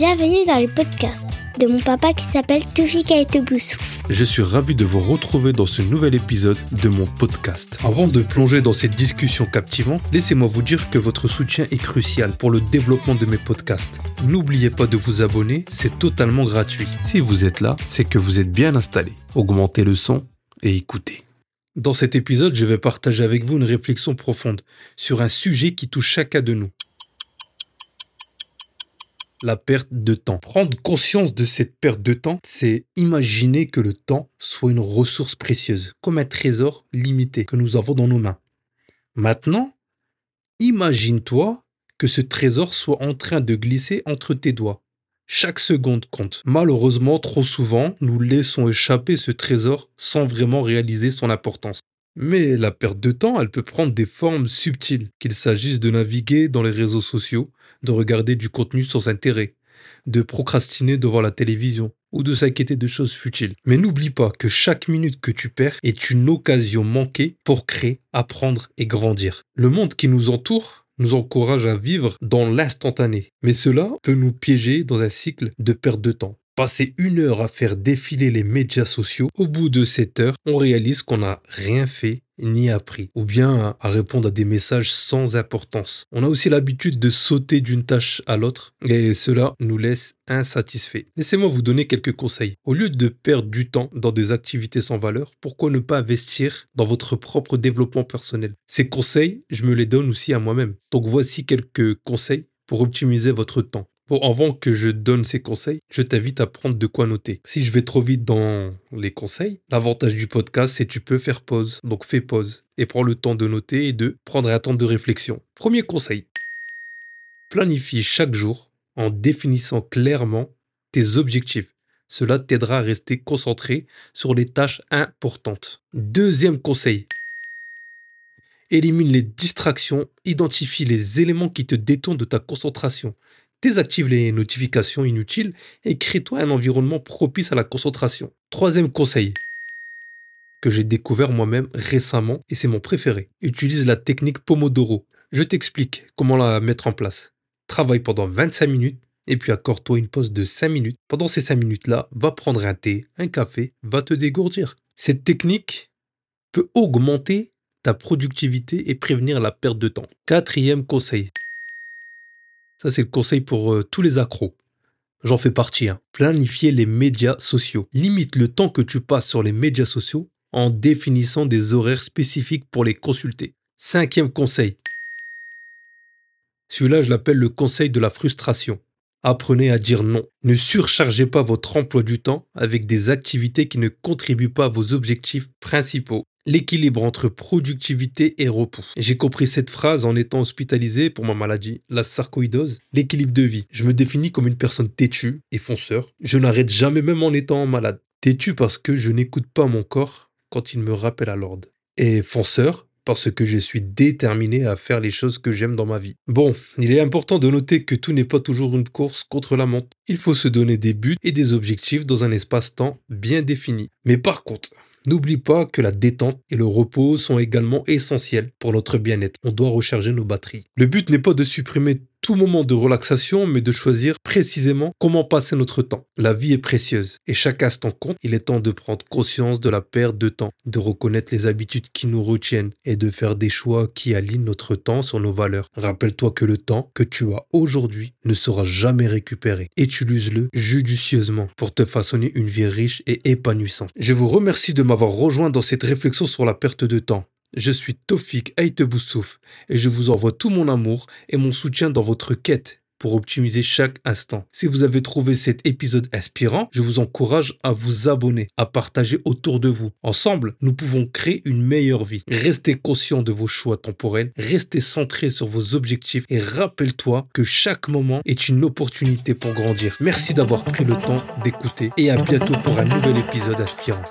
dans le podcast de mon papa qui s'appelle Toufik Boussouf. Je suis ravi de vous retrouver dans ce nouvel épisode de mon podcast. Avant de plonger dans cette discussion captivante, laissez-moi vous dire que votre soutien est crucial pour le développement de mes podcasts. N'oubliez pas de vous abonner, c'est totalement gratuit. Si vous êtes là, c'est que vous êtes bien installé. Augmentez le son et écoutez. Dans cet épisode, je vais partager avec vous une réflexion profonde sur un sujet qui touche chacun de nous la perte de temps. Prendre conscience de cette perte de temps, c'est imaginer que le temps soit une ressource précieuse, comme un trésor limité que nous avons dans nos mains. Maintenant, imagine-toi que ce trésor soit en train de glisser entre tes doigts. Chaque seconde compte. Malheureusement, trop souvent, nous laissons échapper ce trésor sans vraiment réaliser son importance. Mais la perte de temps, elle peut prendre des formes subtiles, qu'il s'agisse de naviguer dans les réseaux sociaux, de regarder du contenu sans intérêt, de procrastiner devant la télévision ou de s'inquiéter de choses futiles. Mais n'oublie pas que chaque minute que tu perds est une occasion manquée pour créer, apprendre et grandir. Le monde qui nous entoure nous encourage à vivre dans l'instantané, mais cela peut nous piéger dans un cycle de perte de temps. Passer une heure à faire défiler les médias sociaux, au bout de cette heure, on réalise qu'on n'a rien fait ni appris, ou bien à répondre à des messages sans importance. On a aussi l'habitude de sauter d'une tâche à l'autre, et cela nous laisse insatisfaits. Laissez-moi vous donner quelques conseils. Au lieu de perdre du temps dans des activités sans valeur, pourquoi ne pas investir dans votre propre développement personnel? Ces conseils, je me les donne aussi à moi-même. Donc voici quelques conseils pour optimiser votre temps. Bon, avant que je donne ces conseils, je t'invite à prendre de quoi noter. Si je vais trop vite dans les conseils, l'avantage du podcast, c'est que tu peux faire pause. Donc fais pause et prends le temps de noter et de prendre un temps de réflexion. Premier conseil. Planifie chaque jour en définissant clairement tes objectifs. Cela t'aidera à rester concentré sur les tâches importantes. Deuxième conseil. Élimine les distractions, identifie les éléments qui te détournent de ta concentration. Désactive les notifications inutiles et crée-toi un environnement propice à la concentration. Troisième conseil que j'ai découvert moi-même récemment et c'est mon préféré. Utilise la technique Pomodoro. Je t'explique comment la mettre en place. Travaille pendant 25 minutes et puis accorde-toi une pause de 5 minutes. Pendant ces 5 minutes-là, va prendre un thé, un café, va te dégourdir. Cette technique peut augmenter ta productivité et prévenir la perte de temps. Quatrième conseil, ça, c'est le conseil pour euh, tous les accros. J'en fais partie. Hein. Planifier les médias sociaux. Limite le temps que tu passes sur les médias sociaux en définissant des horaires spécifiques pour les consulter. Cinquième conseil. Celui-là, je l'appelle le conseil de la frustration. Apprenez à dire non. Ne surchargez pas votre emploi du temps avec des activités qui ne contribuent pas à vos objectifs principaux l'équilibre entre productivité et repos. J'ai compris cette phrase en étant hospitalisé pour ma maladie, la sarcoïdose. L'équilibre de vie. Je me définis comme une personne têtue et fonceur. Je n'arrête jamais même en étant malade. Têtu parce que je n'écoute pas mon corps quand il me rappelle à l'ordre. Et fonceur parce que je suis déterminé à faire les choses que j'aime dans ma vie. Bon, il est important de noter que tout n'est pas toujours une course contre la montre. Il faut se donner des buts et des objectifs dans un espace-temps bien défini. Mais par contre, N'oublie pas que la détente et le repos sont également essentiels pour notre bien-être. On doit recharger nos batteries. Le but n'est pas de supprimer moment de relaxation, mais de choisir précisément comment passer notre temps. La vie est précieuse et chaque instant compte. Il est temps de prendre conscience de la perte de temps, de reconnaître les habitudes qui nous retiennent et de faire des choix qui alignent notre temps sur nos valeurs. Rappelle-toi que le temps que tu as aujourd'hui ne sera jamais récupéré. Utilise-le judicieusement pour te façonner une vie riche et épanouissante. Je vous remercie de m'avoir rejoint dans cette réflexion sur la perte de temps. Je suis Tofik Aiteboussouf et je vous envoie tout mon amour et mon soutien dans votre quête pour optimiser chaque instant. Si vous avez trouvé cet épisode inspirant, je vous encourage à vous abonner, à partager autour de vous. Ensemble, nous pouvons créer une meilleure vie. Restez conscient de vos choix temporels, restez centré sur vos objectifs et rappelle-toi que chaque moment est une opportunité pour grandir. Merci d'avoir pris le temps d'écouter et à bientôt pour un nouvel épisode inspirant.